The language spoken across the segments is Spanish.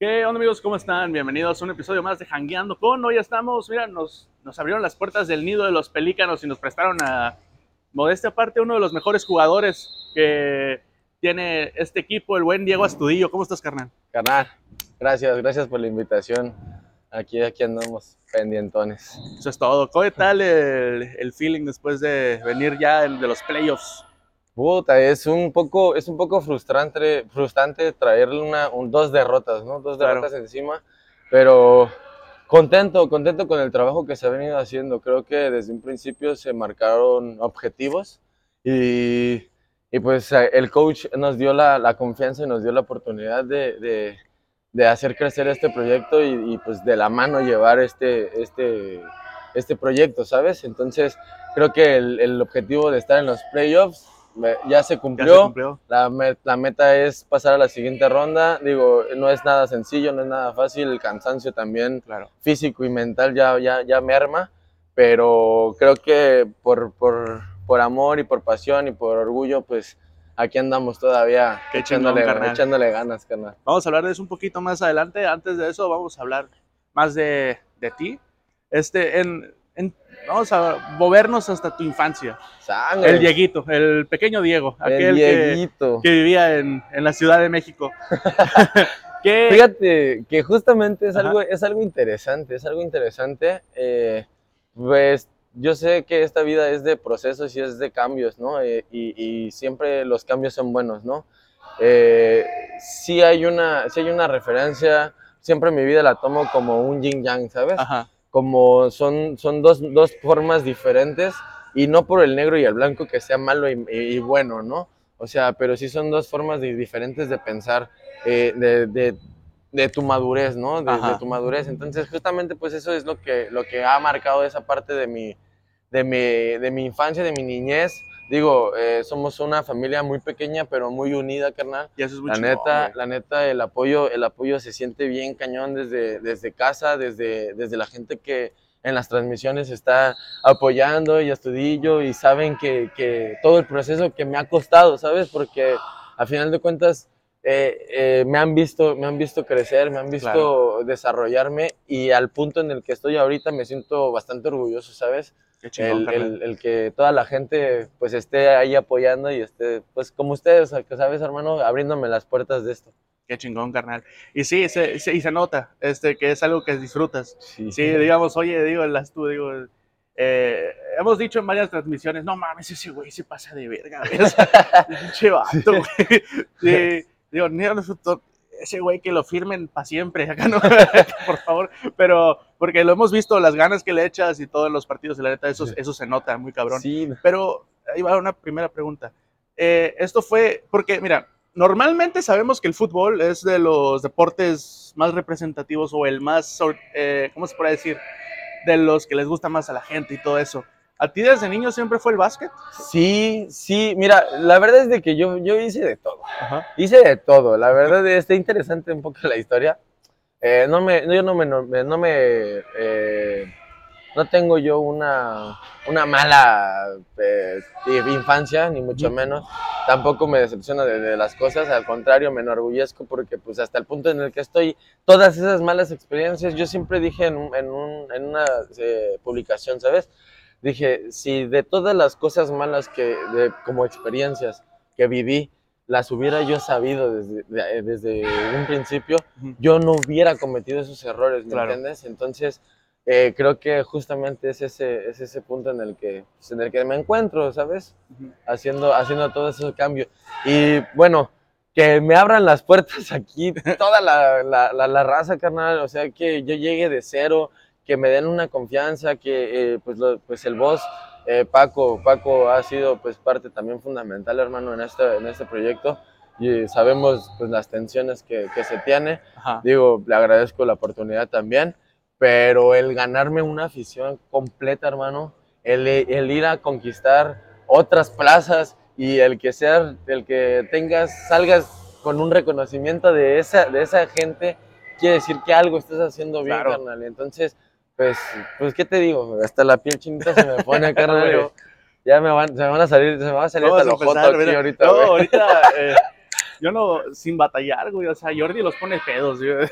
¿Qué onda amigos? ¿Cómo están? Bienvenidos a un episodio más de Hangueando con. Hoy estamos, mira, nos, nos abrieron las puertas del nido de los pelícanos y nos prestaron a modestia aparte uno de los mejores jugadores que tiene este equipo, el buen Diego Astudillo. ¿Cómo estás, carnal? Carnal, gracias, gracias por la invitación. Aquí, aquí andamos pendientones. Eso es todo. ¿Qué tal el, el feeling después de venir ya de los playoffs? Puta, es un poco, es un poco frustrante, frustrante traerle una, un- dos derrotas, ¿no? Dos Claro. derrotas encima, pero contento, contento con el trabajo que se ha venido haciendo. Creo que desde un principio se marcaron objetivos y, y pues el coach nos dio la, la confianza y nos dio la oportunidad de, de- de hacer crecer este proyecto y, y, pues de la mano llevar este, este, este proyecto, ¿sabes? Entonces creo que el, el objetivo de estar en los playoffs me- ya se ¿Ya cumplió. se cumplió? La, me- la meta es pasar a la siguiente ronda. Digo, no es nada sencillo, no es nada fácil. El cansancio también Claro. físico y mental ya, ya, ya merma. Pero creo que por, por, por amor y por pasión y por orgullo, pues aquí andamos todavía Qué chingón, echándole, carnal. echándole ganas, carnal. Vamos a hablar de eso un poquito más adelante. Antes de eso, vamos a hablar más de, de ti. Este, en, en- vamos a movernos hasta tu infancia. Sangre. El Dieguito, el pequeño Diego, El aquel que, que vivía en, en la Ciudad de México. que, Fíjate que justamente es Ajá. algo, es algo interesante, es algo interesante. eh, pues yo sé que esta vida es de procesos y es de cambios, ¿no? Eh, y, y siempre los cambios son buenos, ¿no? Eh, sí, hay una, sí hay una referencia, siempre mi vida la tomo como un yin yang, ¿sabes? Ajá, como son, son dos, dos formas diferentes y no por el negro y el blanco que sea malo y, y bueno, ¿no? O sea, pero sí son dos formas de- diferentes de pensar, eh, de, de- de tu madurez, ¿no? De tu madurez. Entonces, justamente, pues eso es lo que, lo que ha marcado esa parte de mi, de mi, de mi infancia, de mi niñez. Digo, eh, somos una familia muy pequeña, pero muy unida, carnal. y eso es muy La neta, la neta, el apoyo, el apoyo se siente bien cañón desde, desde casa, desde, desde la gente que en las transmisiones está apoyando y estudillo y saben que, que todo el proceso que me ha costado, ¿sabes? Porque a final de cuentas eh, eh, me han visto, me han visto crecer, me han visto Claro. desarrollarme y al punto en el que estoy ahorita me siento bastante orgulloso, ¿sabes? Qué chingón, el, carnal. el- el que toda la gente pues esté ahí apoyando y esté, pues como ustedes, sabes, hermano, abriéndome las puertas de esto. Qué chingón, carnal. Y sí, se, se- y se nota este, que es algo que disfrutas. Sí, Sí, digamos, oye, digo, las tú, digo, eh, hemos dicho en varias transmisiones, no mames, ese güey se pasa de verga, pinche vato, güey. Sí, digo, ni a nosotros- ese güey que lo firmen para siempre, acá no, por favor, pero porque lo hemos visto, las ganas que le echas y todo en los partidos, y la neta, eso, eso se nota muy cabrón. Sí, Pero ahí va una primera pregunta. Eh, esto fue, porque mira, normalmente sabemos que el fútbol es de los deportes más representativos o el más, eh, ¿cómo se puede decir? De los que les gusta más a la gente y todo eso. ¿A ti desde niño siempre fue el básquet? sí, sí, mira, la verdad es de que yo, yo hice de todo, Ajá. hice de todo, la verdad está interesante un poco la historia. Eh, no me, yo no me, no me, no me, eh, no tengo yo una, una mala eh, infancia, ni mucho menos. Tampoco me decepciono de, de las cosas, al contrario, me enorgullezco porque pues hasta el punto en el que estoy, todas esas malas experiencias, yo siempre dije en, un- en, un- en una publicación, ¿sabes? Dije, si de todas las cosas malas que, de- como experiencias que viví, las hubiera yo sabido desde, de- desde un principio, yo no hubiera cometido esos errores, ¿me Claro. entiendes? Entonces, eh, creo que justamente es ese, es ese punto en el, que, pues, en el que me encuentro, ¿sabes? Haciendo, haciendo todo ese cambio. Y bueno, que me abran las puertas aquí, toda la, la, la, la raza, carnal, o sea, que yo llegue de cero, que me den una confianza, que eh, pues, lo- pues el boss, eh, Paco, Paco ha sido pues parte también fundamental, hermano, en este, en este proyecto. Y sabemos pues las tensiones que, que se tiene. Ajá. Digo, le agradezco la oportunidad también, pero el ganarme una afición completa, hermano, el, el ir a conquistar otras plazas y el que sea, el que tengas, salgas con un reconocimiento de esa, de esa gente, quiere decir que algo estás haciendo bien, Claro. carnal. Entonces, pues, pues, ¿qué te digo? Hasta la piel chinita se me pone, carnal. Ya me van, se me van a salir, se me va a salir hasta empezar, aquí ahorita, No, ahorita, eh, yo no, sin batallar, güey. O sea, Jordi los pone pedos, güey.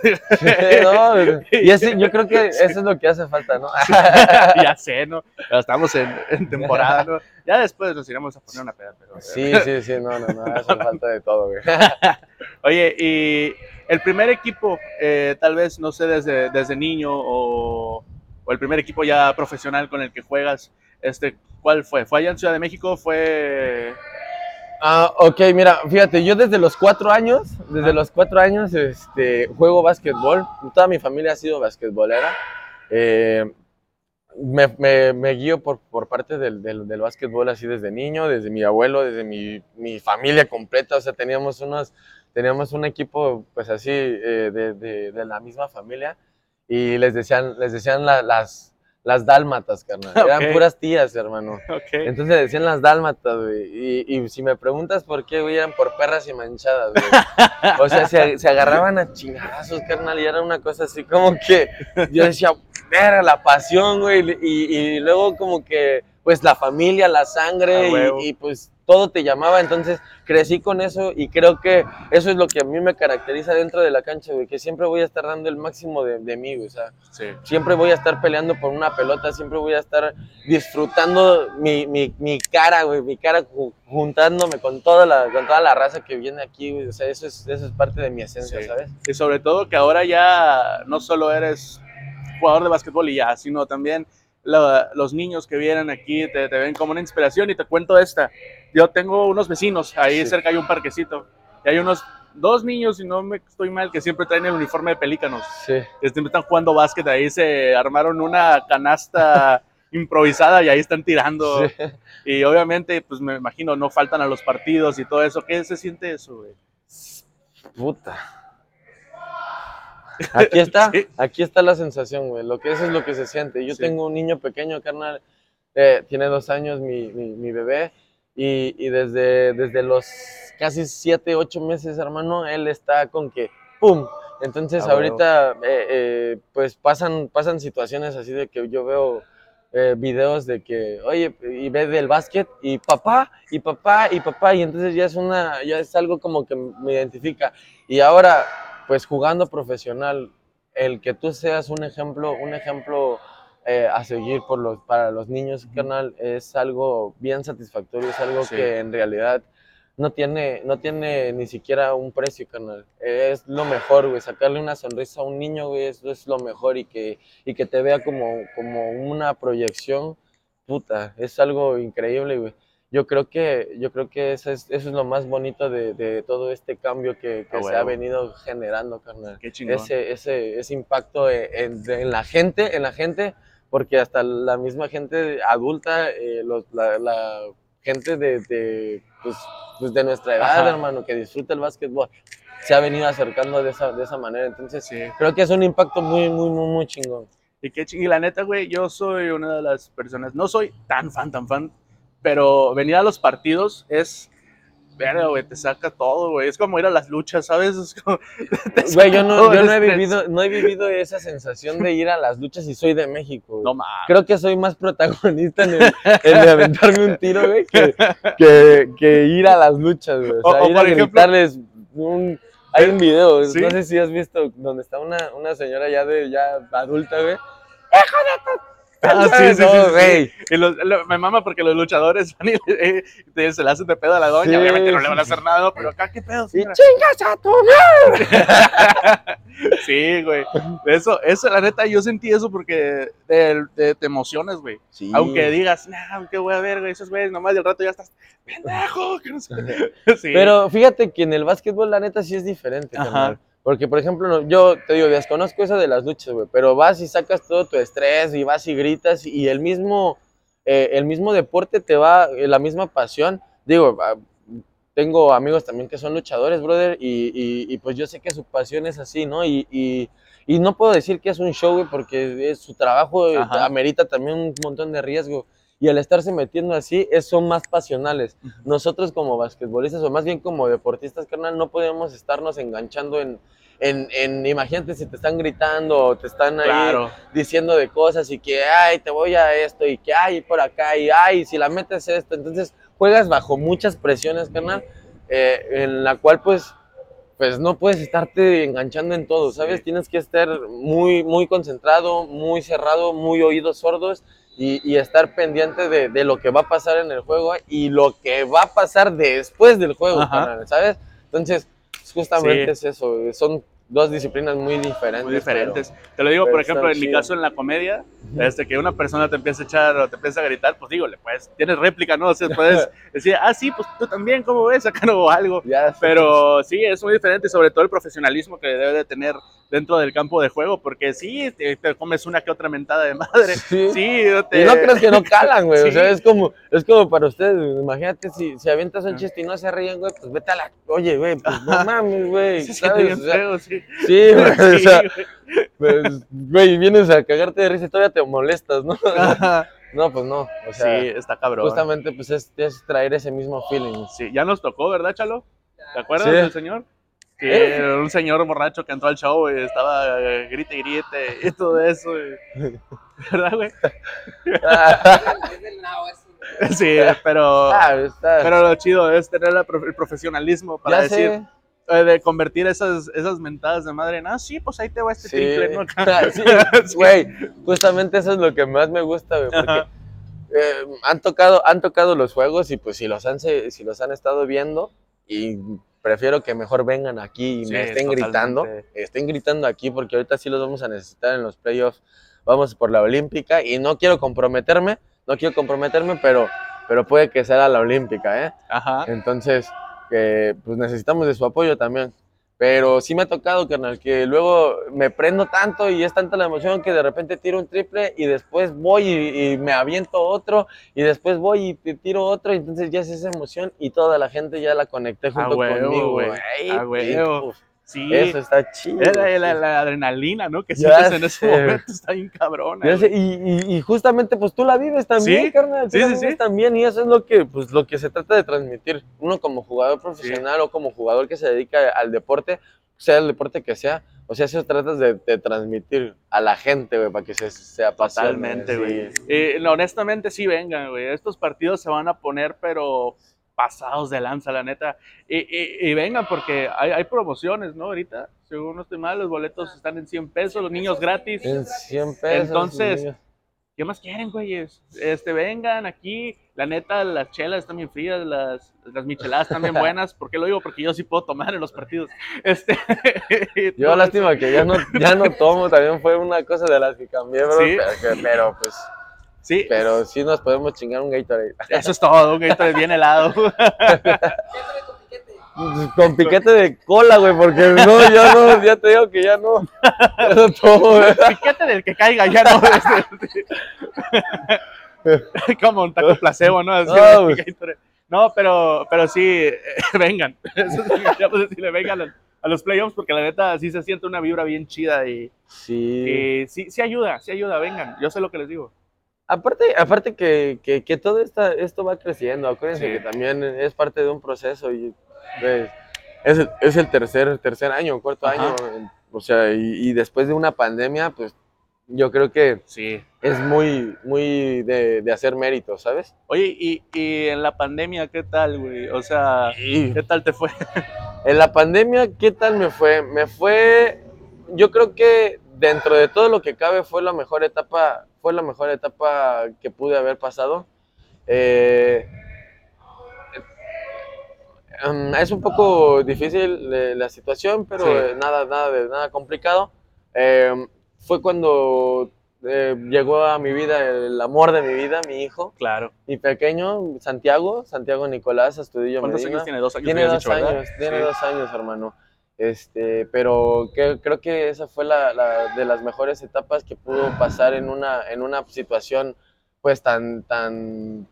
no, y así, yo creo que eso es lo que hace falta, ¿no? ya sé, ¿no? Estamos en, en, temporada, ¿no? Ya después nos iremos a poner una peda, pero. Sí, sí, sí, no, no, no, hace falta de todo, güey. Oye, y el primer equipo, eh, tal vez, no sé, desde, desde niño o, o, el primer equipo ya profesional con el que juegas, este, ¿cuál fue? ¿Fue allá en Ciudad de México? ¿Fue...? Ah, ok, mira, fíjate, yo desde los cuatro años, desde ah. los cuatro años, este, juego básquetbol. Toda mi familia ha sido basquetbolera. Eh, me, me, me, guío por, por parte del, del, del, básquetbol así desde niño, desde mi abuelo, desde mi, mi familia completa. O sea, teníamos unos teníamos un equipo, pues así, eh, de, de, de, la misma familia, y les decían, les decían la, las, las dálmatas, carnal. Eran puras tías, hermano. Okay. Entonces decían las dálmatas, güey. Y, y, si me preguntas por qué, güey, eran por perras y manchadas, güey. O sea, se, se agarraban a chingadazos, carnal, y era una cosa así como que yo decía, era la pasión, güey. Y, y, luego como que, pues la familia, la sangre, ah, y, y pues todo te llamaba, entonces crecí con eso y creo que eso es lo que a mí me caracteriza dentro de la cancha, güey, que siempre voy a estar dando el máximo de, de mí, güey, o sea, sí. siempre voy a estar peleando por una pelota, siempre voy a estar disfrutando mi, mi, mi cara, güey, mi cara juntándome con toda la, con toda la raza que viene aquí, güey, o sea, eso es, eso es parte de mi esencia, sí. ¿sabes? Y sobre todo que ahora ya no solo eres jugador de básquetbol y ya, sino también la, los niños que vienen aquí te, te, ven como una inspiración y te cuento esta. Yo tengo unos vecinos, ahí sí. cerca hay un parquecito, y hay unos dos niños, si no me estoy mal, que siempre traen el uniforme de pelícanos. Sí. Siempre están jugando básquet, ahí se armaron una canasta improvisada y ahí están tirando. Sí. Y obviamente, pues me imagino, no faltan a los partidos y todo eso. ¿Qué se siente eso, güey? Puta. Aquí está, sí. aquí está la sensación, güey. Lo que eso es lo que se siente. Yo sí. tengo un niño pequeño, carnal, eh, tiene dos años, mi, mi, mi bebé, y, y, desde, desde los casi siete, ocho meses, hermano, él está con que, ¡pum! Entonces ah, ahorita, bueno. eh, eh, pues pasan, pasan situaciones así de que yo veo eh, videos de que, oye, y ve del básquet, y papá, y papá, y papá, y entonces ya es una, ya es algo como que me identifica. Y ahora pues jugando profesional, el que tú seas un ejemplo, un ejemplo eh, a seguir por los, para los niños, carnal, es algo bien satisfactorio, es algo sí. que en realidad no tiene, no tiene ni siquiera un precio, carnal. Es lo mejor, güey, sacarle una sonrisa a un niño, güey, eso es lo mejor y que, y que te vea como, como una proyección, puta, es algo increíble, güey yo creo que, yo creo que eso es, eso es lo más bonito de, de todo este cambio que, que ah, bueno. se ha venido generando, carnal. Qué chingón. Ese, ese, ese impacto en, en, la gente, en la gente, porque hasta la misma gente adulta, eh, los, la, la, gente de, de, pues, pues de nuestra edad, Ajá. hermano, que disfruta el básquetbol, se ha venido acercando de esa, de esa manera. Entonces, sí. creo que es un impacto muy, muy, muy, muy chingón. Y qué chingón. Y la neta, güey, yo soy una de las personas, no soy tan fan, tan fan pero venir a los partidos es, verga, güey, te saca todo, güey. Es como ir a las luchas, ¿sabes? Es como, güey, yo, no, yo no, he vivido, no he vivido esa sensación de ir a las luchas y soy de México. No mames. Creo que soy más protagonista en el, en de aventarme un tiro, güey, que, que, que, ir a las luchas, güey. O sea, o, ir a gritarles un... Hay un video, ¿Sí? no sé si has visto, donde está una, una señora ya de ya adulta, güey. ¡Hijo de tu Ah, sí, sí, no, sí, sí, Y los, lo, me mama porque los luchadores van y eh, se le hacen de pedo a la doña. Sí, Obviamente no le van a hacer nada, pero acá, ¿qué pedo? Señora? ¡Y chingas a tu madre! sí, güey. Eso, eso, la neta, yo sentí eso porque te, te, te emocionas, güey. Sí. Aunque digas, nah, ¿qué voy a ver, güey? Esos güeyes, nomás del rato ya estás, pendejo. Que no sé. sí. Pero fíjate que en el básquetbol, la neta, sí es diferente. Ajá. Porque, por ejemplo, yo te digo, desconozco eso de las luchas, güey, pero vas y sacas todo tu estrés y vas y gritas y el mismo, eh, el mismo deporte te va, eh, la misma pasión. Digo, ah, tengo amigos también que son luchadores, brother, y, y, y pues yo sé que su pasión es así, ¿no? Y, y no puedo decir que es un show, güey, porque es, su trabajo eh, Ajá. amerita también un montón de riesgo y al estarse metiendo así es, son más pasionales. Nosotros como basquetbolistas o más bien como deportistas, carnal, no podemos estarnos enganchando en, en, en, imagínate si te están gritando o te están ahí claro. diciendo de cosas y que, ay, te voy a esto y que, ay, por acá y, ay, si la metes esto. Entonces juegas bajo muchas presiones, carnal, eh, en la cual pues pues no puedes estarte enganchando en todo, ¿sabes? Sí. Tienes que estar muy, muy concentrado, muy cerrado, muy oídos sordos y, y estar pendiente de, de lo que va a pasar en el juego y lo que va a pasar después del juego, carnal, ¿sabes? Entonces, justamente Sí. es eso, son dos disciplinas muy diferentes. muy diferentes. Te lo digo, por ejemplo, en mi chido. caso en la comedia, desde que una persona te empieza a echar o te empieza a gritar, pues dígole, pues tienes réplica, ¿no? O sea, puedes decir, ah, sí, pues tú también, ¿cómo ves? Acá no o algo. pero... Ya, Pero sí, es muy diferente, y sobre todo el profesionalismo que debe de tener dentro del campo de juego, porque sí, te, te comes una que otra mentada de madre. Sí. Sí, te- Y no crees que no calan, güey. Sí. O sea, es como, es como para ustedes. güey. Imagínate si, si avientas un chiste y no se ríen, güey, pues vete a la. Oye, güey, pues no mames, güey. se siente ¿sabes? bien O sea, feo, sí. sí, güey. o sea, güey. Pues, güey, vienes a cagarte de risa y todavía te molestas, ¿no? No, pues no. O sea, sí, está cabrón. justamente, pues es, es traer ese mismo feeling. Sí, ya nos tocó, ¿verdad, Chalo? ¿Te acuerdas Sí. del señor? Que ¿Eh? un señor borracho que entró al show y estaba eh, grite y grite y todo eso. y- ¿Verdad, güey? Sí, pero, ah, está. pero lo chido es tener la prof- el profesionalismo para ya decir, sé. Eh, de convertir esas, esas mentadas de madre en, ah, sí, pues ahí te va este Sí. triple, ¿no? Sí, güey, justamente eso es lo que más me gusta, güey, porque eh, han tocado han tocado los juegos y pues si los han si los han estado viendo y prefiero que mejor vengan aquí y Sí, me estén gritando, totalmente. estén gritando aquí porque ahorita sí los vamos a necesitar en los playoffs. Vamos por la olímpica y no quiero comprometerme, no quiero comprometerme, pero pero puede que sea la olímpica, ¿eh? Ajá. Entonces, que, pues necesitamos de su apoyo también. Pero sí me ha tocado, carnal, que luego me prendo tanto y es tanta la emoción que de repente tiro un triple y después voy y, y me aviento otro y después voy y te tiro otro y entonces ya es esa emoción y toda la gente ya la conecté junto huevo, conmigo, güey. güey. A huevo. Uf, Sí. Eso está chido. Es la, la- sí. la adrenalina, ¿no? Que sientes en ese momento está bien cabrona. Y, y- y justamente pues tú la vives también, Sí, carnal. sí, sí, sí. también y eso es lo que, pues, lo que se trata de transmitir. Uno como jugador profesional o como jugador que se dedica al deporte, sea el deporte que sea, o sea, eso tratas de, de transmitir a la gente, güey, para que se, se apasione, Totalmente, sí. güey. Eh, no, honestamente, sí vengan, güey. Estos partidos se van a poner, pero pasados de lanza, la neta. Y, y- y vengan, porque hay, hay promociones, ¿no? Ahorita, según no estoy mal, los boletos están en 100 pesos, los niños gratis. En 100 pesos. Entonces. ¿Qué más quieren, güeyes? Este, vengan aquí. La neta, las chelas están bien frías, las, las micheladas están bien buenas. ¿Por qué lo digo? Porque yo sí puedo tomar en los partidos. Este, Yo lástima que ya no, ya no tomo, también fue una cosa de las que cambié, bro, Sí. pero, pero, pues, Sí, pero sí nos podemos chingar un Gatorade. eso es todo. Un Gatorade bien helado. Con piquete. De cola, güey, porque no, ya no, ya te digo que ya no, ya no tomo, güey. Piquete del que caiga, ya no. Como un taco placebo, ¿no? Así, No, un pues. No, pero, pero sí, eh, vengan. Eso es lo que queríamos decirle, vengan a, a los playoffs porque la neta sí se siente una vibra bien chida y, Sí. y sí, sí ayuda, sí ayuda, vengan. Yo sé lo que les digo. Aparte, aparte que, que, que todo esta, esto va creciendo, acuérdense Sí. que también es parte de un proceso y pues, es, el, es el tercer, tercer año, cuarto Ajá. año, o sea, y, y después de una pandemia, pues yo creo que Sí. es muy, muy de, de hacer mérito, ¿sabes? Oye, y, y en la pandemia, ¿qué tal, güey? O sea, ¿qué tal te fue? en la pandemia, ¿qué tal me fue? Me fue, yo creo que dentro de todo lo que cabe fue la mejor etapa, fue la mejor etapa que pude haber pasado. Eh, em, es un poco difícil eh, la situación, pero Sí. eh, nada, nada, de, nada complicado. Em, fue cuando eh, llegó a mi vida el amor de mi vida, mi hijo, Claro. mi pequeño Santiago, Santiago Nicolás Astudillo ¿Cuántos Medina. años tiene? ¿Dos años? Tiene dos años, tiene Sí. dos años, hermano. Este, pero que- creo que esa fue la, la- de las mejores etapas que pudo pasar en una, en una situación pues tan, tan,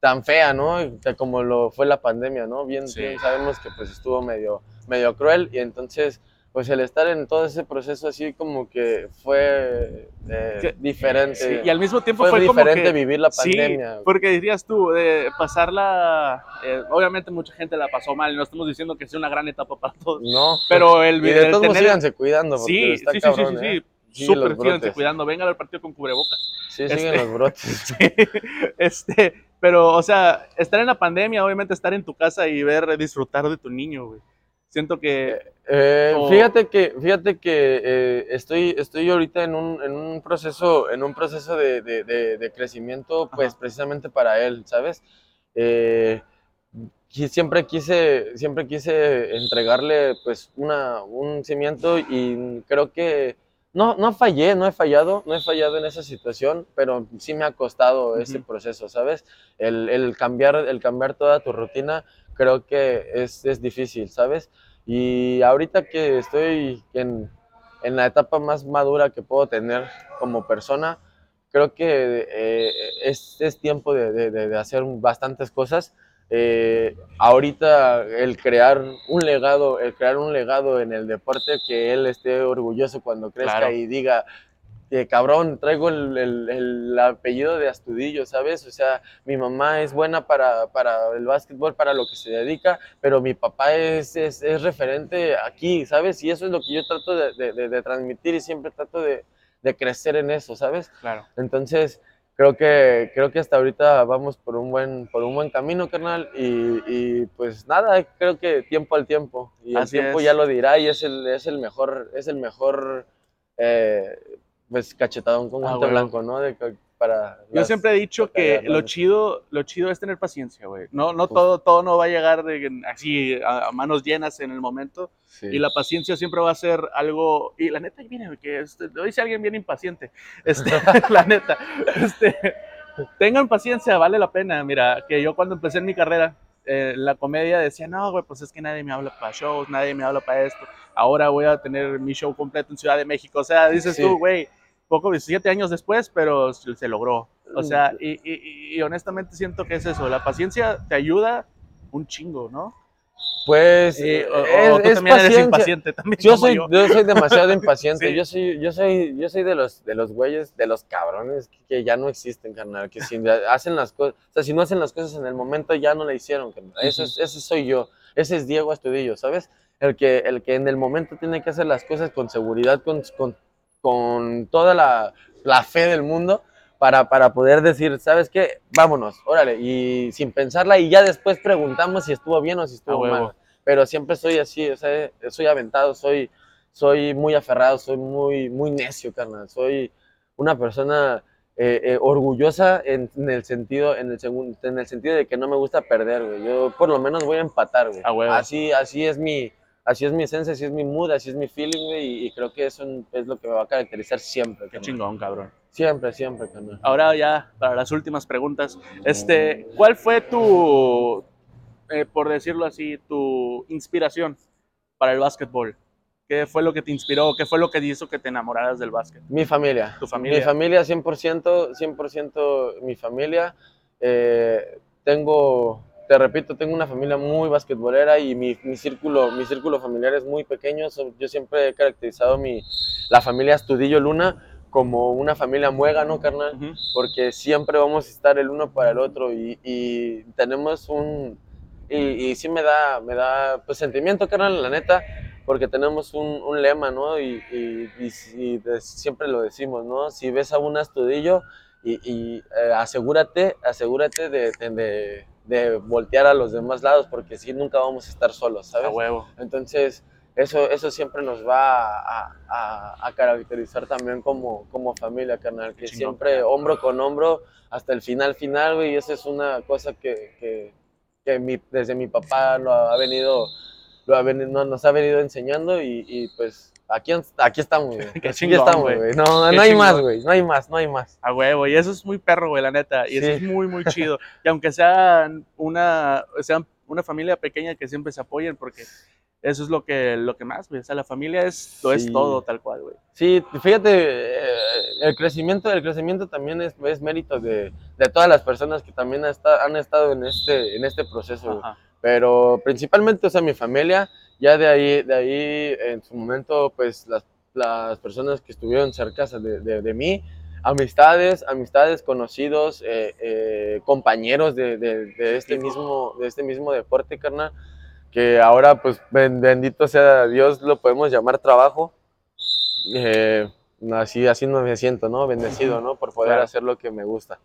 tan fea, ¿no? Como lo fue la pandemia, ¿no? Bien, Sí. bien sabemos que pues estuvo medio, medio cruel y entonces pues el estar en todo ese proceso así como que fue eh, diferente. Sí, y al mismo tiempo fue, fue, como diferente que... vivir la pandemia. porque dirías tú, de pasarla, eh, obviamente mucha gente la pasó mal, no estamos diciendo que sea una gran etapa para todos, No. pero el, y de todos modos tener- síganse cuidando porque Sí, está sí, sí, sí, sí, ¿eh? sí, súper síganse cuidando, vengan al partido con cubrebocas. Sí, Este- siguen los brotes. Sí, este, pero, o sea, estar en la pandemia, obviamente estar en tu casa y ver, disfrutar de tu niño, güey. Siento que, Eh, O- Fíjate que, fíjate que eh, estoy, estoy ahorita en un, en un proceso, en un proceso de, de- de- de crecimiento, pues Ajá. precisamente para él, ¿sabes? Eh, siempre quise, siempre quise entregarle pues una, un cimiento y creo que no, no fallé, no he fallado, no he fallado en esa situación, pero sí me ha costado ese Ujú. proceso, ¿sabes? El, el cambiar, el cambiar toda tu rutina creo que es, es difícil, ¿sabes? Y ahorita que estoy en, en la etapa más madura que puedo tener como persona, creo que eh, es, es tiempo de, de- hacer bastantes cosas. Eh, ahorita el crear un legado, el crear un legado en el deporte que él esté orgulloso cuando crezca Claro. y diga, que cabrón, traigo el, el- el apellido de Astudillo, ¿sabes? O sea, mi mamá es buena para, para el básquetbol, para lo que se dedica, pero mi papá es, es, es referente aquí, ¿sabes? Y eso es lo que yo trato de, de- de- de transmitir y siempre trato de, crecer en eso, ¿sabes? claro, Entonces, creo que, creo que hasta ahorita vamos por un buen, por un buen camino, carnal, y, y, pues nada, creo que tiempo al tiempo, y el Así tiempo es. ya lo dirá, y es el, es el mejor, es el mejor, eh, pues cachetadón con Ah, guante huevo. blanco, ¿no? De, para Yo las- siempre he dicho que lo chido, lo chido es tener paciencia, güey. No, no Uf. todo, todo no va a llegar de, así a, a manos llenas en el momento. Sí. Y la paciencia siempre va a ser algo. Y la neta, ahí viene, güey, que este, lo dice alguien bien impaciente. Este, la neta. Este, tengan paciencia, vale la pena. Mira, que yo cuando empecé en mi carrera, eh, la comedia decía, no, güey, pues es que nadie me habla para shows, nadie me habla para esto. Ahora voy a tener mi show completo en Ciudad de México. O sea, dices Sí. tú, güey, poco, 17 años después, pero se logró. O Mm. sea, y, y- y honestamente siento que es eso. La paciencia te ayuda un chingo, ¿no? Pues Y- o, tú es también eres impaciente también. Yo soy, yo. yo soy demasiado impaciente. Sí. Yo soy, yo soy, yo soy de los, de los güeyes, de los cabrones que, que ya no existen, carnal. Que si hacen las cosas, o sea, si no hacen las cosas en el momento, ya no la hicieron, carnal. Es- ese soy yo. Ese es Diego Astudillo, ¿sabes? El que, el que en el momento tiene que hacer las cosas con seguridad, con, con, con toda la, la fe del mundo. Para, para poder decir, ¿sabes qué? Vámonos, órale, y sin pensarla, y ya después preguntamos si estuvo bien o si estuvo mal pero siempre soy así, o sea, soy aventado, soy, soy muy aferrado, soy muy, muy necio, carnal. Soy una persona eh, eh, orgullosa en, en el sentido, en el en el sentido de que no me gusta perder, güey. Yo por lo menos voy a empatar, güey. Así, así es mi, así es mi esencia, así es mi mood, así es mi feeling, güey, y, creo que eso es lo que me va a caracterizar siempre, Qué chingón, cabrón. Siempre, siempre, carnal. Ahora ya, para las últimas preguntas, este, ¿cuál fue tu, eh, por decirlo así, tu inspiración para el básquetbol? ¿Qué fue lo que te inspiró? ¿Qué fue lo que hizo que te enamoraras del básquet? Mi familia. Tu familia. Mi familia, 100%, 100% mi familia. Eh, tengo, te repito, tengo una familia muy basquetbolera y mi, mi círculo, mi círculo familiar es muy pequeño. Yo siempre he caracterizado mi, la familia Astudillo Luna como una familia muégano, carnal Ujú. porque siempre vamos a estar el uno para el otro y, y tenemos un y, y sí me da me da pues sentimiento carnal la neta porque tenemos un, un lema no y, y- de- siempre lo decimos no si ves a un astudillo y, y, eh, asegúrate asegúrate de, de- de- de voltear a los demás lados porque si nunca vamos a estar solos A sabes huevo. entonces, eso, eso siempre nos va a, a- a caracterizar también como, como familia, carnal. Que chingón. siempre hombro con hombro hasta el final, final, güey. Y eso es una cosa que, que, que mi- desde mi papá lo ha venido, lo ha venido, no- nos ha venido enseñando y, y, pues aquí, aquí estamos, güey. Qué Aquí chingón, estamos, güey. No, Qué no hay chingón. más, güey. No hay más, no hay más. A huevo, y eso es muy perro, güey, la neta. Y eso Sí. es muy, muy chido. Y aunque sean una, sean una familia pequeña que siempre se apoyen, porque eso es lo que, lo que más, güey. O sea, la familia es, lo es Sí. todo, tal cual, güey. Sí, fíjate, eh, el crecimiento, el crecimiento también es, es mérito de, de todas las personas que también ha esta- han estado en este, en este proceso. Pero principalmente, o sea, mi familia, ya de ahí, de ahí en su momento, pues las, las personas que estuvieron cerca de, de, de mí, amistades, amistades, conocidos, eh, eh, compañeros de, de, de este mismo, de este mismo deporte, carnal, que ahora, pues, ben- bendito sea Dios, lo podemos llamar trabajo. Eh, así, así me siento, ¿no? Bendecido, ¿no? Por poder Claro. hacer lo que me gusta.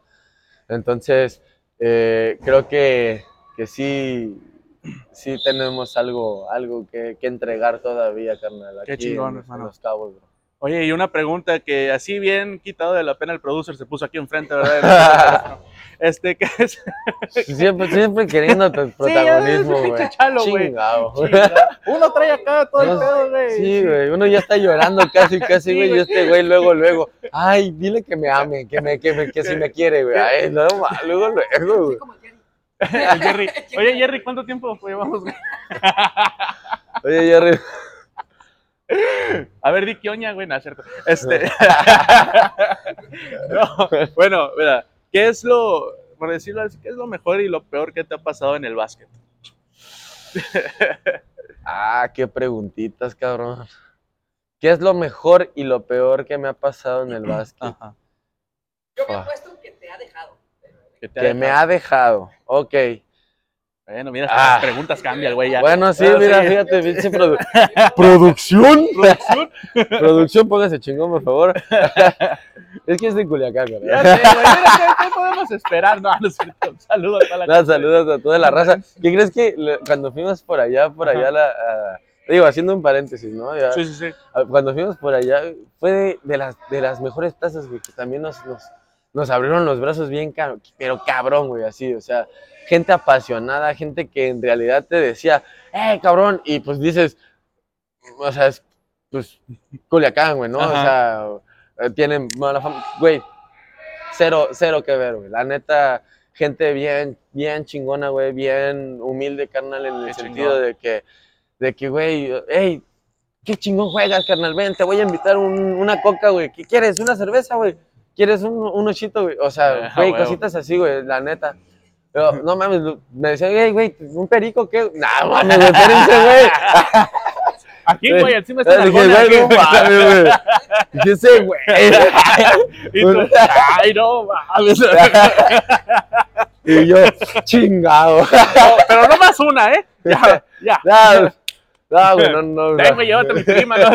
Entonces, eh, creo que, que sí, sí tenemos algo, algo que, que entregar todavía, carnal. Qué aquí chingón, en- en hermano. Los Cabos, bro. Oye, y una pregunta que así bien quitado de la pena el producer se puso aquí enfrente, ¿verdad? este, ¿qué es? Siempre, siempre queriendo tu protagonismo, güey. pinche chalo, güey. Chingado. Uno trae acá todo el pedo, güey. Sí, güey, uno ya está llorando casi, casi, güey, y este güey luego, luego, ay, dile que me ame, que me, que me, que si me quiere, güey, ay, no, luego, luego, güey. El Jerry. Oye, Jerry, ¿cuánto tiempo llevamos? Oye, Jerry, A ver, di qué oña, güey, no, cierto. Este. No, bueno, mira, ¿qué es lo, por decirlo así, qué es lo mejor y lo peor que te ha pasado en el básquet? ah, qué preguntitas, cabrón. ¿Qué es lo mejor y lo peor que me ha pasado en el básquet? Ajá. Yo me apuesto que te ha dejado. Que, te Que me ha dejado, ok. Bueno, mira, Ah. las preguntas cambian, güey, ya. Bueno, sí, Pero mira, sí. fíjate, pinche produ- ¿Producción? Producción, póngase chingón, por favor. es que es de Culiacán, Ya ¿verdad? sé, güey, mira, ¿qué, qué podemos esperar? No, no es cierto. Un saludo a toda la gente. saludos a toda la raza. ¿Qué crees que le- cuando fuimos por allá, por allá, la, a- digo, haciendo un paréntesis, ¿no? Ya, Sí, sí, sí. a- Cuando fuimos por allá, fue de, de las, de las mejores plazas, güey, que también nos, nos, nos abrieron los brazos bien, pero cabrón, güey, así, o sea, gente apasionada, gente que en realidad te decía, ¡eh, cabrón! Y pues dices, o sea, es, pues, Culiacán, güey, ¿no? O sea, eh, tienen mala fama, güey, cero, cero que ver, güey, la neta, gente bien, bien chingona, güey, bien humilde, carnal, en el Qué sentido chingón. de que, de que, güey, hey, qué chingón juegas, carnal, ven, te voy a invitar un- una coca, güey, ¿qué quieres? ¿Una cerveza, güey? ¿Quieres un, un ochito, güey? O sea, güey, cositas así, güey, la neta. Pero, no mames, me decían, hey, güey, ¿un perico qué? No mames, güey, espérense, güey. Aquí, güey, encima está la güey, no mames, güey. Ese, güey. Y tú, ay, no, mames. Y yo, chingado. No, pero no más una, ¿eh? Ya, ya. No, no, güey, no, no. Güey, llévate a mi prima, ¿no?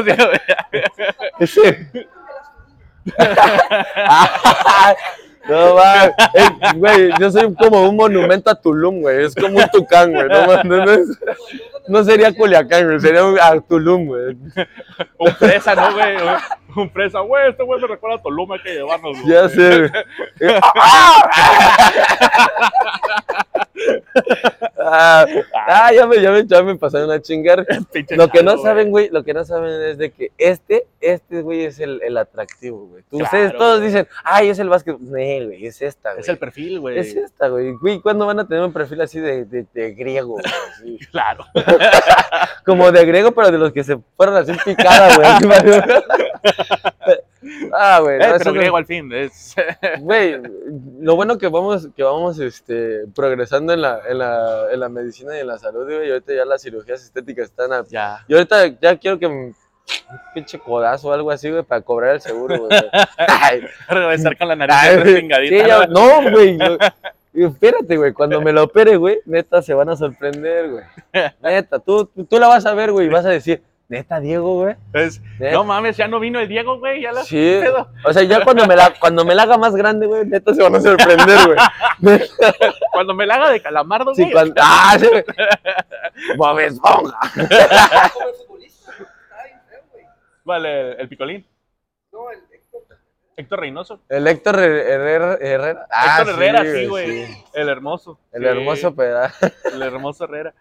Sí, güey. No, va. Güey, yo soy como un monumento a Tulum, güey. Es como un tucán, güey. No, no, no sería Culiacán, güey. Sería un a Tulum, güey. Un fresa, ¿no, güey? Un- fresa, güey, este güey me recuerda a Toluma, hay que llevarnos. güey. Ya sé, güey. Ah, ah, ya me, ya me, ya me pasaron a chingar. Lo que no saben, güey, lo que no saben es de que este, este, güey, es el, el atractivo, güey. Tú- Ustedes Claro, todos güey. dicen, ay, es el básquet. No, güey, es esta, güey. Es el perfil, güey. Es esta, güey. Güey, ¿cuándo van a tener un perfil así de, de, de griego? güey? Claro. Como de griego, pero de los que se fueron así picada, güey. Ah, güey. Eh, no, eso pero no- griego al fin. Es... Güey, lo bueno que vamos, que vamos este, progresando en la, en, la, en la medicina y en la salud, güey. Y ahorita ya las cirugías estéticas están a... Ya. Yo ahorita ya quiero que un pinche codazo o algo así, güey, para cobrar el seguro, güey. Regresar con la nariz Ay, ya- ¿no? güey. Espérate, güey. Cuando me lo opere, güey, neta se van a sorprender, güey. Neta, tú, tú la vas a ver, güey, y vas a decir, neta, Diego, güey. Es- neta". No mames, ya no vino el Diego, güey. Ya la Sí. O sea, ya cuando me la, cuando me la haga más grande, güey, neta se van a sorprender, güey. Cuando me la haga de calamardo, sí, güey. cuando- ah, sí. Bob Esponja. El. Vale, el picolín. No, el Héctor. Héctor Reynoso. El Héctor Her- Herrera. Herrera. Ah, Héctor Herrera, sí, güey. sí. El hermoso. El Sí, hermoso pedazo. El hermoso Herrera.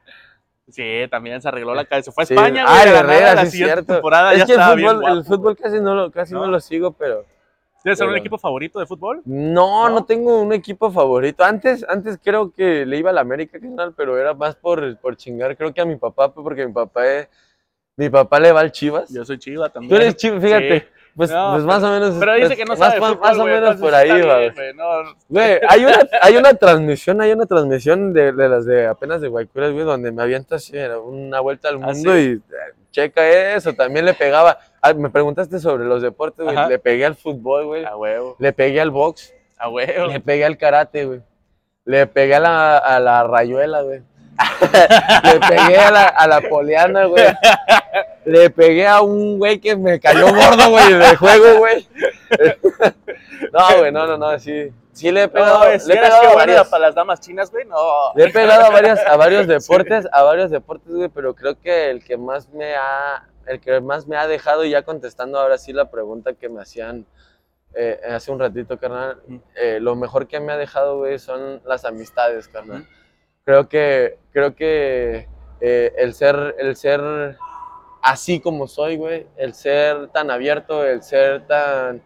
Sí, también se arregló la cabeza. Fue a Sí. España, Ah, güey. el a ganar Herrera, la sí, siguiente cierto. temporada Es ya que el bien fútbol, el fútbol casi no lo, casi no. ¿No? lo sigo, pero. ¿Tienes algún equipo favorito de fútbol? No, ¿No? no, tengo un equipo favorito. Antes, antes creo que le iba a la América, pero era más por, por chingar. Creo que a mi papá, pues, porque mi papá es, mi papá le va al Chivas. Yo soy chiva también. Tú eres Chivas, fíjate. Sí. Pues, No, pues más o menos. Pero dice pues, que no sabe más- fútbol, más o menos por ahí, güey, no, hay una, hay una transmisión, hay una transmisión de, de las de apenas de Guaycuras, güey, donde me avienta así, una vuelta al ¿Ah, mundo sí? y eh, checa eso. También le pegaba. ah, me preguntaste sobre los deportes, güey. Le pegué al fútbol, güey. A huevo, Le pegué al box. a huevo. Le pegué al karate, güey. Le pegué a la, a la rayuela, güey. Le pegué a la, a la poliana, güey. le pegué a un güey que me cayó gordo, güey, de juego, güey. No, güey, no, no, no, sí. Sí le he pegado, No, le he pegado que a varias. para las damas chinas, güey, no. Le he pegado a, varias, a varios deportes, a varios deportes, güey, pero creo que el que más me ha, el que más me ha dejado, y ya contestando ahora sí la pregunta que me hacían eh, hace un ratito, carnal, eh, lo mejor que me ha dejado, güey, son las amistades, carnal. Creo que, creo que eh, el ser, el ser así como soy, güey, el ser tan abierto, el ser tan,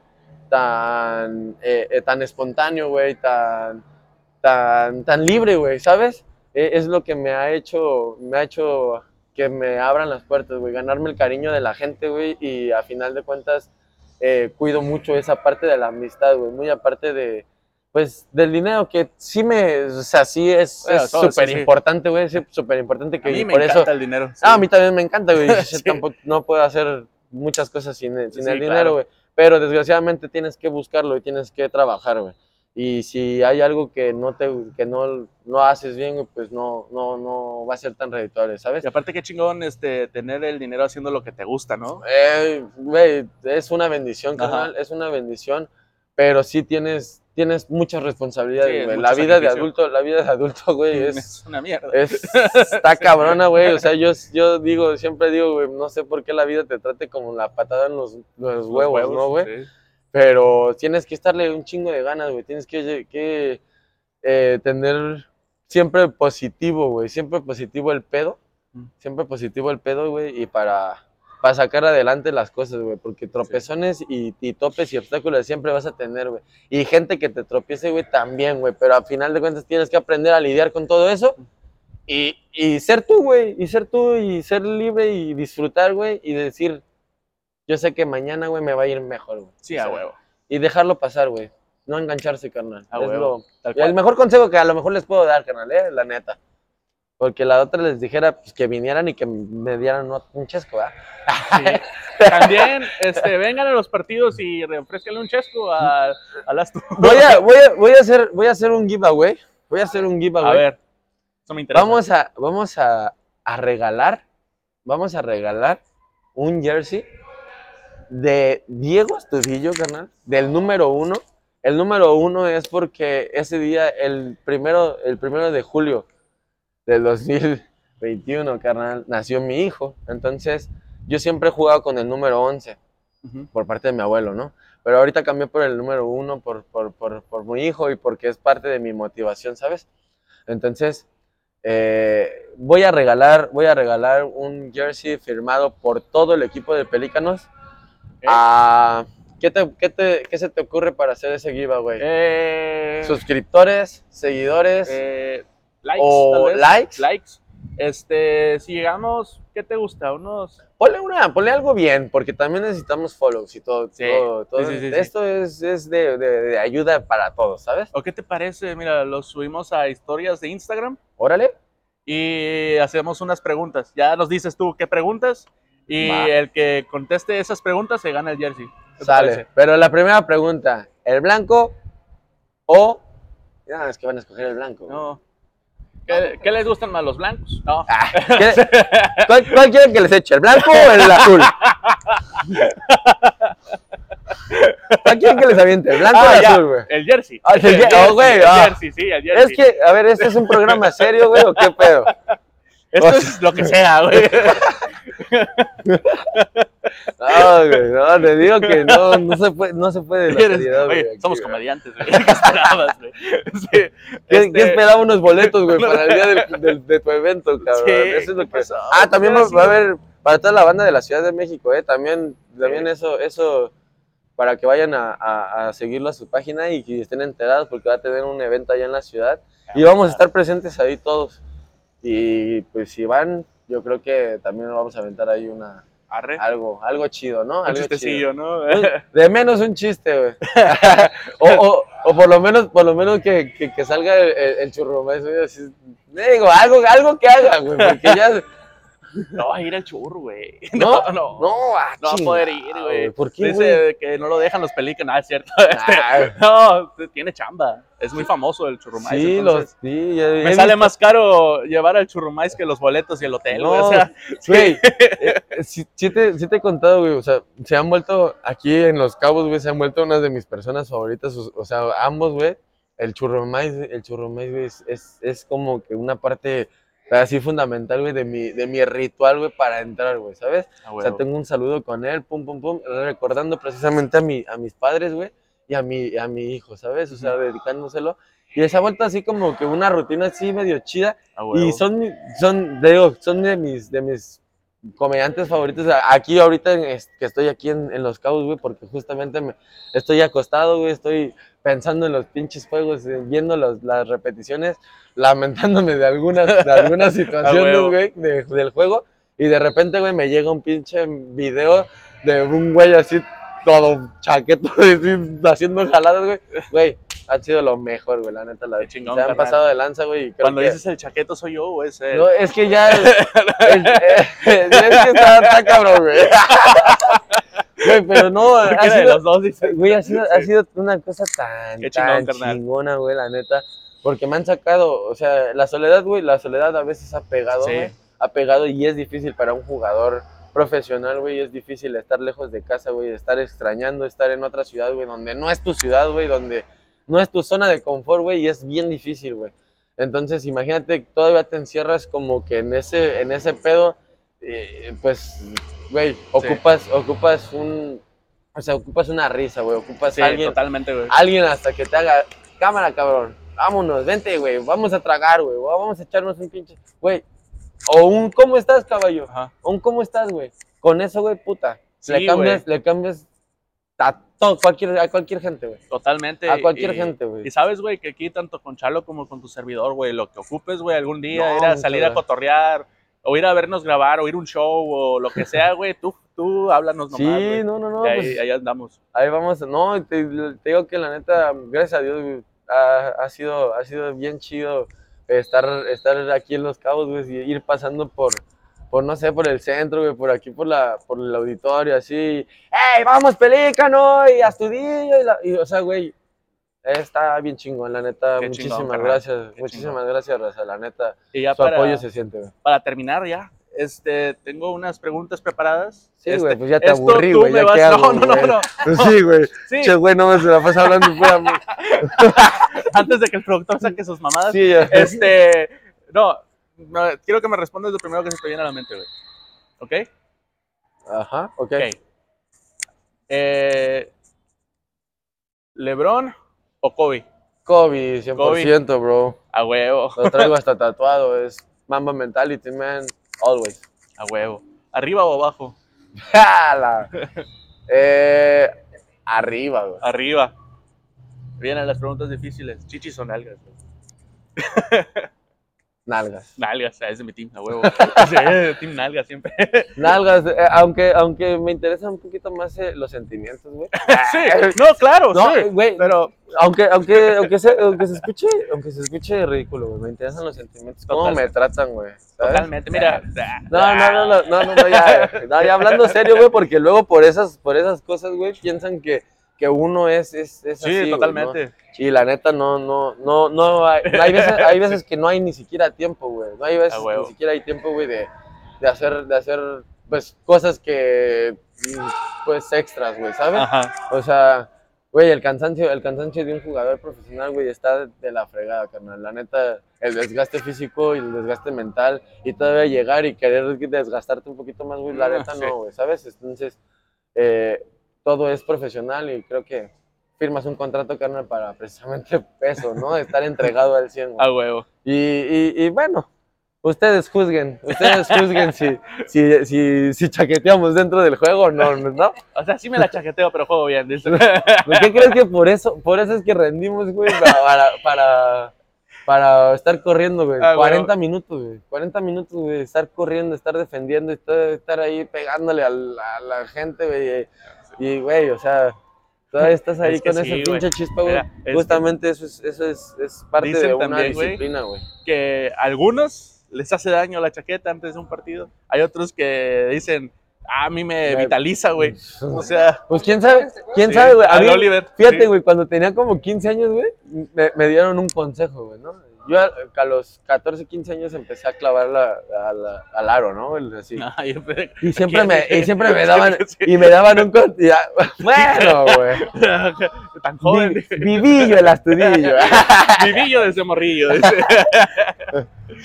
tan, eh, eh, tan espontáneo, güey, tan, tan, tan libre, güey, ¿sabes? Eh, es lo que me ha hecho, me ha hecho que me abran las puertas, güey, ganarme el cariño de la gente, güey, y a final de cuentas eh, cuido mucho esa parte de la amistad, güey, muy aparte de, pues, del dinero, que sí me, o sea, sí es Bueno, sí, súper sí. importante, güey, es súper importante A que mí y me por encanta eso, el dinero. sí. Ah, a mí también me encanta, güey. Yo Sí. tampoco no puedo hacer muchas cosas sin, el- sin Sí, el dinero, güey. Pero desgraciadamente tienes que buscarlo y tienes que trabajar, güey. Y si hay algo que no te que no, no haces bien, güey, pues no, no, no va a ser tan redituable, ¿sabes? Y aparte, qué chingón este, tener el dinero haciendo lo que te gusta, ¿no? Eh, güey, es una bendición, carnal, es una bendición, pero sí tienes, tienes muchas Sí, responsabilidades, güey. mucho La vida de adulto, la vida de adulto, güey, es, Es una mierda. Es, está cabrona, güey. O sea, yo, yo digo, siempre digo, güey, no sé por qué la vida te trate como la patada en los, los Los huevos, ¿no, güey? sí. Pero tienes que estarle un chingo de ganas, güey. Tienes que, que eh, tener siempre positivo, güey. Siempre positivo el pedo. Mm. Siempre positivo el pedo, güey. Y para, para sacar adelante las cosas, güey. Porque tropezones y, y topes y obstáculos siempre vas a tener, güey. Y gente que te tropiece, güey, también, güey. Pero al final de cuentas tienes que aprender a lidiar con todo eso. Y, y ser tú, güey. Y ser tú y ser libre y disfrutar, güey. Y decir, yo sé que mañana, güey, me va a ir mejor, güey. Sí, O a huevo. Y dejarlo pasar, güey. No engancharse, carnal. A Es huevo. lo- el mejor consejo que a lo mejor les puedo dar, carnal, eh, la neta. Porque la otra les dijera pues, que vinieran y que me dieran un- chesco, ¿verdad? Sí. También, este, vengan a los partidos y refresquenle un chesco a, a las Voy a, voy, a, voy, a hacer, voy a hacer un giveaway. Voy a hacer un giveaway. A ver, eso me interesa. Vamos a, vamos a, a regalar, vamos a regalar un jersey de Diego Astudillo, carnal, del número uno. El número uno es porque ese día, el primero, el primero de julio del 2021, carnal, nació mi hijo. Entonces, yo siempre he jugado con el número 11 Ujú. por parte de mi abuelo, ¿no? Pero ahorita cambié por el número uno, por, por, por, por mi hijo y porque es parte de mi motivación, ¿sabes? Entonces, eh, voy a regalar, voy a regalar un jersey firmado por todo el equipo de Pelícanos. Ok. Ah, ¿qué, te, qué, te- qué se te ocurre para hacer ese giveaway? Eh, Suscriptores, seguidores eh, likes, o tal vez. likes. Likes. Este, si llegamos, ¿qué te gusta? Unos. Ponle, una, ponle algo bien, porque también necesitamos follows y todo. Sí, todo, todo. sí, sí. Esto es, es de, de- de ayuda para todos, ¿sabes? ¿O qué te parece? Mira, los subimos a historias de Instagram Órale. y hacemos unas preguntas. Ya nos dices tú qué preguntas y Va. el que conteste esas preguntas se gana el jersey. ¿Qué te Sale. parece? Pero la primera pregunta, ¿el blanco o...? No, es que van a escoger el blanco. No. ¿Qué, qué les gustan más los blancos? No. Ah, ¿qué- ¿Cuál, cuál quieren que les eche, el blanco o el azul? ¿Cuál quieren que les aviente, el blanco o Ah, el ya, azul, güey? El jersey. Ah, el El jer- jersey, oh, el ah. jersey, sí, el jersey. Es que, a ver, ¿este es un programa serio, güey, o qué pedo? Esto es lo que sea, güey. No, güey, no, te digo que no, no se puede, no se puede la seriedad, güey, aquí, somos güey. comediantes, güey. ¿Qué esperabas, güey? Sí, ¿Qué, este, esperaba unos boletos, güey, para el día del- del- de tu evento, cabrón? Sí, Eso es lo ¿qué que... pasó? Ah, también va, a haber, para toda la banda de la Ciudad de México, eh, también, también eso, eso, para que vayan a, a, a seguirlo a su página y que estén enterados, porque va a tener un evento allá en la ciudad, y vamos a estar presentes ahí todos. Y pues si van, yo creo que también vamos a aventar ahí una, Arre. algo, algo chido, ¿no? Un Algo chido. chistecillo, ¿no? De menos un chiste, güey. o, o, o por lo menos, por lo menos que, que, que salga el, el, así. Digo, algo, algo que haga, güey, porque ya. No va a ir al churro, güey. ¿No? No, no. No, ah, No va a poder ir, güey. ¿Por qué, güey? Dice que no lo dejan los pelícanos, nada, es cierto. Ah, No, tiene chamba. Es muy famoso el churrumais. sí, entonces, los, sí, ya- Me sale visto- más caro llevar al churrumais que los boletos y el hotel, güey. No, O sea, Güey, eh, eh, sí, sí te, sí te he contado, güey, o sea, se han vuelto, aquí en Los Cabos, güey, se han vuelto una de mis personas favoritas, o, o sea, ambos, güey, el churro maíz, el churro maíz, güey, es, es, es como que una parte así fundamental, güey, de mi, de mi ritual, güey, para entrar, güey, ¿sabes? Ah, O sea, tengo un saludo con él, pum, pum, pum, recordando precisamente a, mi, a mis padres, güey, y a mi, a mi hijo, ¿sabes? O sea, dedicándoselo. Y se ha vuelto así como que una rutina así medio chida, Ah, y son, son, digo, son de mis, de mis comediantes favoritos. Aquí ahorita en que estoy aquí en, en Los Cabos, güey, porque justamente me, estoy acostado, güey, estoy pensando en los pinches juegos, eh, viendo los- las repeticiones, lamentándome de algunas, de algunas situaciones, güey, de- del juego. Y de repente, güey, me llega un pinche video de un güey así, todo chaqueto, haciendo jaladas, güey. Güey, ha sido lo mejor, güey, la neta. La, se han carnal. pasado de lanza, güey. Cuando que- dices el chaqueto soy yo, güey. es él. no, es que ya. Es, es- es que está, está cabrón, güey. Güey, pero no, ha sido, los dos dice. güey, ha sido, ha sido una cosa tan, Qué chingón, tan chingona, güey, la neta. Porque me han sacado, o sea, la soledad, güey, la soledad a veces ha pegado, Sí. güey. Ha pegado y es difícil para un jugador profesional, güey. Es difícil estar lejos de casa, güey. Estar extrañando, estar en otra ciudad, güey, donde no es tu ciudad, güey, donde no es tu zona de confort, güey, y es bien difícil, güey. Entonces, imagínate, todavía te encierras como que en ese, en ese pedo, eh, pues, güey, ocupas, ocupas un, o sea, ocupas una risa, güey, ocupas Sí, a alguien, totalmente, güey. alguien hasta que te haga, cámara, cabrón, vámonos, vente, güey, vamos a tragar, güey, vamos a echarnos un pinche, güey, o un, ¿cómo estás, caballo? Ajá. O un, ¿cómo estás, güey? Con eso, güey, puta, Sí, le cambias, le cambias a todo, cualquier, a cualquier gente, güey. Totalmente. A cualquier y- gente, güey. Y sabes, güey, que aquí tanto con Chalo como con tu servidor, güey, lo que ocupes, güey, algún día, No, ir a salir a cotorrear, o ir a vernos grabar, o ir a un show, o lo que sea, güey, tú, tú háblanos nomás, Sí, güey. no, no, no, ahí, pues, ahí andamos. Ahí vamos, no, te, te digo que la neta, gracias a Dios, güey, ha, ha sido, ha sido bien chido estar, estar aquí en Los Cabos, güey, y ir pasando por, por, no sé, por el centro, güey, por aquí, por la, por el auditorio, así, ¡Ey, vamos, pelícano! Y Astudillo, y, la- y, o sea, güey, está bien chingón, la neta, Qué chingón, muchísimas carnal, gracias, muchísimas chingón. gracias, Raza, la neta, Y ya su para, apoyo se siente, güey. para terminar ya, este, tengo unas preguntas preparadas. Sí, Este, güey, pues ya te esto aburrí, tú güey, me ya vas- qué hago, No, no, no, no. Pues sí, güey, Sí, che, güey, no me se la pasa hablando pura... antes de que el productor saque sus mamadas. Sí, ya. Este, no, no, quiero que me respondas lo primero que se te viene a la mente, güey. ¿Ok? Ajá, ok. Ok. Eh, ¿Lebron o Kobe? Kobe, 100%, bro. A huevo, Lo traigo hasta tatuado. Es Mamba Mentality, man. Always. a huevo. ¿Arriba o abajo? ¡Jala! eh, arriba, güey. Arriba. Vienen las preguntas difíciles. ¿Chichis o nalgas? güey? Nalgas. Nalgas, ese es mi team, a huevo. Sí, team nalgas siempre. Nalgas, eh, aunque, aunque me interesan un poquito más eh, los sentimientos, güey. sí, no, claro, No, sí. güey, Pero, aunque, aunque, aunque, se, aunque se escuche, aunque se escuche ridículo, güey. Me interesan los sentimientos, cómo me tratan, güey. ¿sabes? totalmente, mira. No, no, no, no, no, no, no, ya, no, ya hablando serio, güey, porque luego por esas, por esas cosas, güey, piensan que, que uno es, es, es Sí, así, ¿no? totalmente. Y la neta, no, no, no, no, hay, hay, veces, hay veces que no hay ni siquiera tiempo, güey. No hay veces que ni siquiera hay tiempo, güey, de, de hacer, de hacer, pues, cosas que, pues, extras, güey, ¿sabes? Ajá. O sea, güey, el cansancio, el cansancio de un jugador profesional, güey, está de la fregada, carnal. La neta, el desgaste físico y el desgaste mental y todavía llegar y querer desgastarte un poquito más, güey, la neta sí. no, güey, ¿sabes? Entonces, eh, todo es profesional y creo que firmas un contrato, carnal, para precisamente eso, ¿no? Estar entregado al 100, güey. A huevo. Y, y, y bueno, ustedes juzguen, ustedes juzguen si, si, si, si chaqueteamos dentro del juego o no, ¿no? O sea, sí me la chaqueteo, pero juego bien. ¿Por qué crees que por eso, por eso es que rendimos, güey, para, para, para, para estar corriendo, güey? Ah, 40 bueno. minutos, güey. 40 minutos, güey, estar corriendo, estar defendiendo, estar, estar ahí pegándole a la, a la gente, güey. Y, güey, o sea, todavía estás ahí Es que con esa pinche chispa, güey. Mira, es Justamente eso es, eso es, es parte Dicen de una también, disciplina, güey. que algunos les hace daño la chaqueta antes de un partido. Hay otros que dicen, "Ah, a mí me vitaliza, güey. O sea, Pues quién sabe, quién sí, sabe, güey. A mí, Oliver. fíjate, sí. güey, cuando tenía como 15 años, güey, me, me dieron un consejo, güey, ¿no? Yo a, a los 14, 15 años empecé a clavar la, a la- al aro, ¿no? El- así. Ah, yo Y siempre me, y siempre me daban, y me daban un ya- Bueno, güey. Tan joven. Vi- Vivillo el astudillo. Vivillo desde morrillo.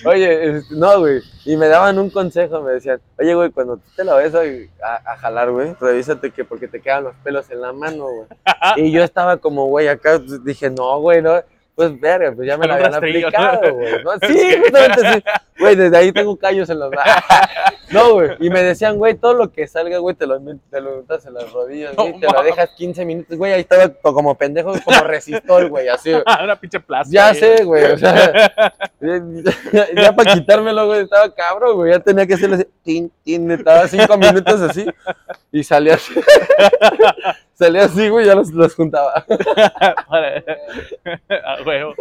Oye, no, güey. Y me daban un consejo, me decían, oye, güey, cuando tú te la vayas a, a- a jalar, güey, revísate que porque te quedan los pelos en la mano, güey. Y yo estaba como, güey, acá pues, dije, no, güey, no. Pues verga, pues ya me un habían aplicado, güey. ¿no? Sí, justamente sí. Güey, desde ahí tengo callos en los No, güey. Y me decían, güey, todo lo que salga, güey, te lo, te lo metas en las rodillas, No güey, te lo dejas 15 minutos, güey. Ahí estaba como pendejo, como resistor, güey, así. güey. Una pinche plaza. Ya ahí. sé, güey, o sea, ya, ya para quitármelo, güey, estaba cabrón, güey, ya tenía que hacerle así, tin, tin, estaba cinco minutos así, y salía así, salía así, güey, ya los, los juntaba. Para- A huevo.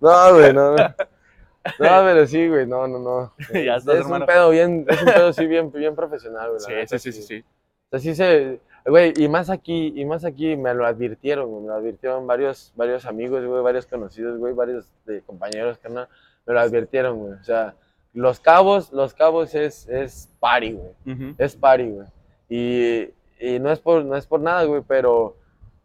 No, güey, no, no, no, pero sí, güey, no, no, no, Ya es, estás, un hermano. pedo bien, es un pedo sí bien, bien profesional, güey, la Sí, neta, sí, sí, sí, sí. O sea, sí se, güey, y más aquí, y más aquí me lo advirtieron, güey, me lo advirtieron varios, varios amigos, güey, varios conocidos, güey, varios de compañeros, carnal, me lo advirtieron, güey. O sea, los cabos, los cabos es, es party, güey, Ujú. es party, güey. Y, y no es por, no es por nada, güey, pero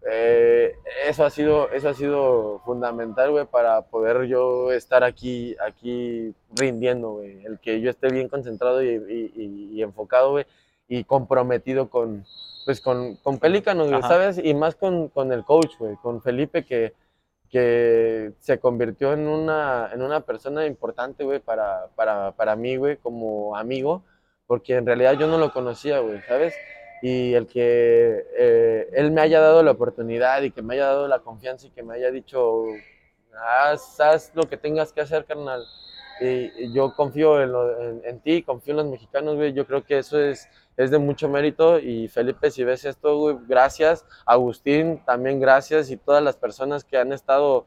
eh, eso ha sido, eso ha sido fundamental, güey, para poder yo estar aquí, aquí rindiendo, güey. El que yo esté bien concentrado y, y- y- y enfocado, güey, y comprometido con, pues, con, con Pelícano, güey, Ajá. ¿sabes? Y más con, con el coach, güey, con Felipe, que, que se convirtió en una, en una persona importante, güey, para, para, para mí, güey, como amigo, porque en realidad yo no lo conocía, güey, ¿sabes? Y el que eh, él me haya dado la oportunidad y que me haya dado la confianza y que me haya dicho, haz, haz lo que tengas que hacer, carnal. Y, y yo confío en, lo- en- en ti, confío en los mexicanos, güey. Yo creo que eso es, es de mucho mérito. Y Felipe, si ves esto, güey, gracias. Agustín, también gracias. Y todas las personas que han estado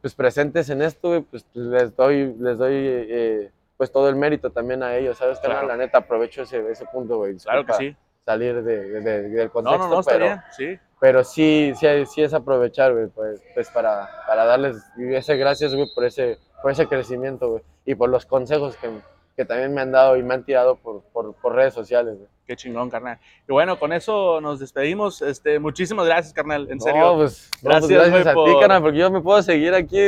pues, presentes en esto, güey, pues les doy, les doy eh, pues todo el mérito también a ellos, ¿sabes? carnal? Claro. La neta, aprovecho ese, ese punto, güey. Claro que Disculpa sí. Salir de, de- del No, contexto, no, no, está pero, bien. Sí. pero sí, sí, sí es aprovechar, güey, pues, pues para, para darles ese gracias, güey, por ese, por ese crecimiento, güey, y por los consejos que, que también me han dado y me han tirado por, por, por redes sociales, güey. Qué chingón, carnal. Y bueno, con eso nos despedimos. Este, muchísimas gracias, carnal. En No, serio. pues, no, pues, Gracias, gracias, güey, a ti, por- carnal, porque yo me puedo seguir aquí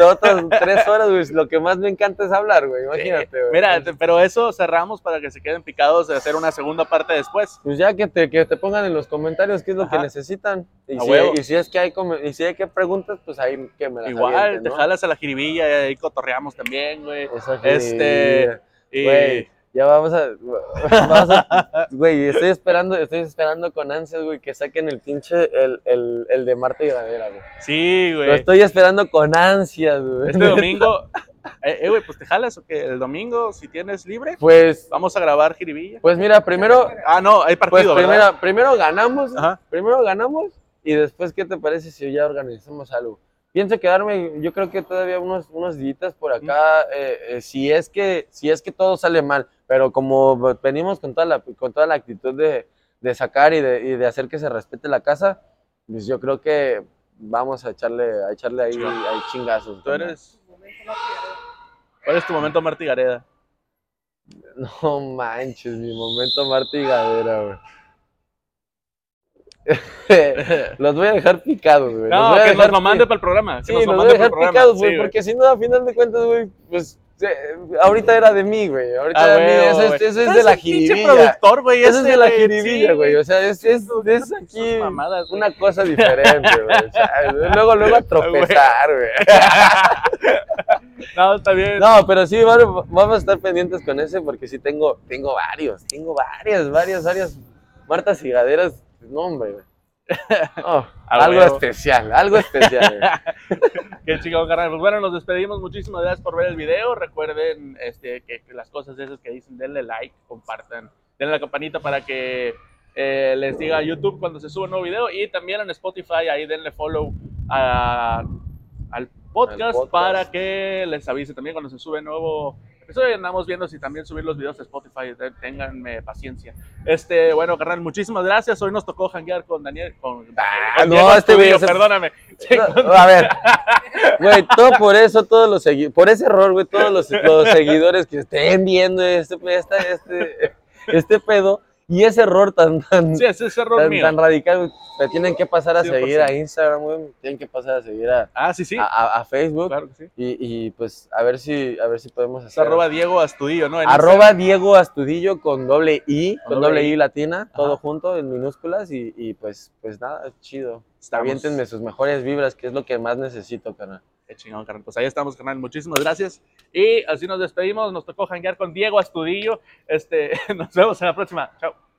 otras tres horas, güey. Lo que más me encanta es hablar, güey, imagínate, güey. Mira, te- pero eso cerramos para que se queden picados de hacer una segunda parte después. Pues ya que te, que te pongan en los comentarios qué es lo que necesitan. Y si, y si es que hay y si hay que preguntas, pues ahí que me las Igual, avienten, te ¿no? jalas a la jiribilla y ahí cotorreamos también, güey. Esa Este, ya vamos a, vamos a- Güey, estoy esperando, estoy esperando con ansias, güey, que saquen el pinche, el, el, el de Marta y Granera, güey. sí, Lo güey. estoy esperando con ansias, güey. Este domingo, eh, eh, güey, pues te jalas o qué? El domingo, si tienes libre, Pues, vamos a grabar jiribilla. pues mira, primero, Ah, no, hay pues partido, ¿verdad? primero, primero ganamos, Ajá. primero ganamos y después, ¿qué te parece si ya organizamos algo? Pienso quedarme, yo creo que todavía unos, unos días por acá, eh, eh, si, es que, si es que todo sale mal, pero como venimos con toda la, con toda la actitud de, de sacar y de, y de hacer que se respete la casa, pues yo creo que vamos a echarle, a echarle ahí, ahí chingazos. Tú eres... ¿Cuál es tu momento, Martí Gareda? No manches, mi momento Marta y Gadera, güey. los voy a dejar picados, güey. No, que nos dejar lo pi- mande para el programa. Sí, los lo voy a dejar picados, güey, porque si no, a final de cuentas, güey, pues ahorita era de mí, güey. Ahorita Ah, era de mí, eso, es, güey. eso es Tú de la jiribilla. productor, güey. Eso es de la güey. jiribilla, güey. O sea, es, es, es aquí mamadas, güey. una cosa diferente, güey. O sea, luego, luego a tropezar, güey. No, está bien. No, pero sí, vamos vamos a estar pendientes con ese porque sí tengo, tengo varios, tengo varias, varias, varias Martas Cigaderas. No, hombre, güey. No, A algo especial, algo especial. Qué chingón, carnal. Pues bueno, nos despedimos. Muchísimas gracias por ver el video. Recuerden este, que, que las cosas esas que dicen, denle like, compartan, denle la campanita para que eh, les diga a YouTube cuando se sube un nuevo video. Y también en Spotify, ahí denle follow a- al, podcast Al podcast. para que les avise también cuando se sube nuevo Hoy andamos viendo si también subir los videos a Spotify. Ténganme paciencia. Este, bueno, carnal, muchísimas gracias. Hoy nos tocó janguear con Daniel. Con, Ah, con no, Diego este se- Perdóname. A ver, güey, todo por eso, todos los seguidores, por ese error, güey, todos los, los seguidores que estén viendo este, esta- este, este pedo y ese error tan, tan, sí, ese es error tan, mío. tan radical, me tienen que pasar a 100%. seguir a Instagram, güey, tienen que pasar a seguir a, Ah, sí, sí. a, a- a Facebook Claro que sí. y, y, pues a ver si, a ver si podemos hacer. arroba Diego Astudillo, ¿no? En Arroba Diego Astudillo con doble I, Con con doble I. I latina, todo Ajá. junto en minúsculas y, y pues, pues nada, chido. Aviéntenme sus mejores vibras, que es lo que más necesito, carnal. Qué chingón, carnal. Pues ahí estamos, carnal. Muchísimas gracias. Y así nos despedimos. Nos tocó janguear con Diego Astudillo. Este, nos vemos en la próxima. Chao.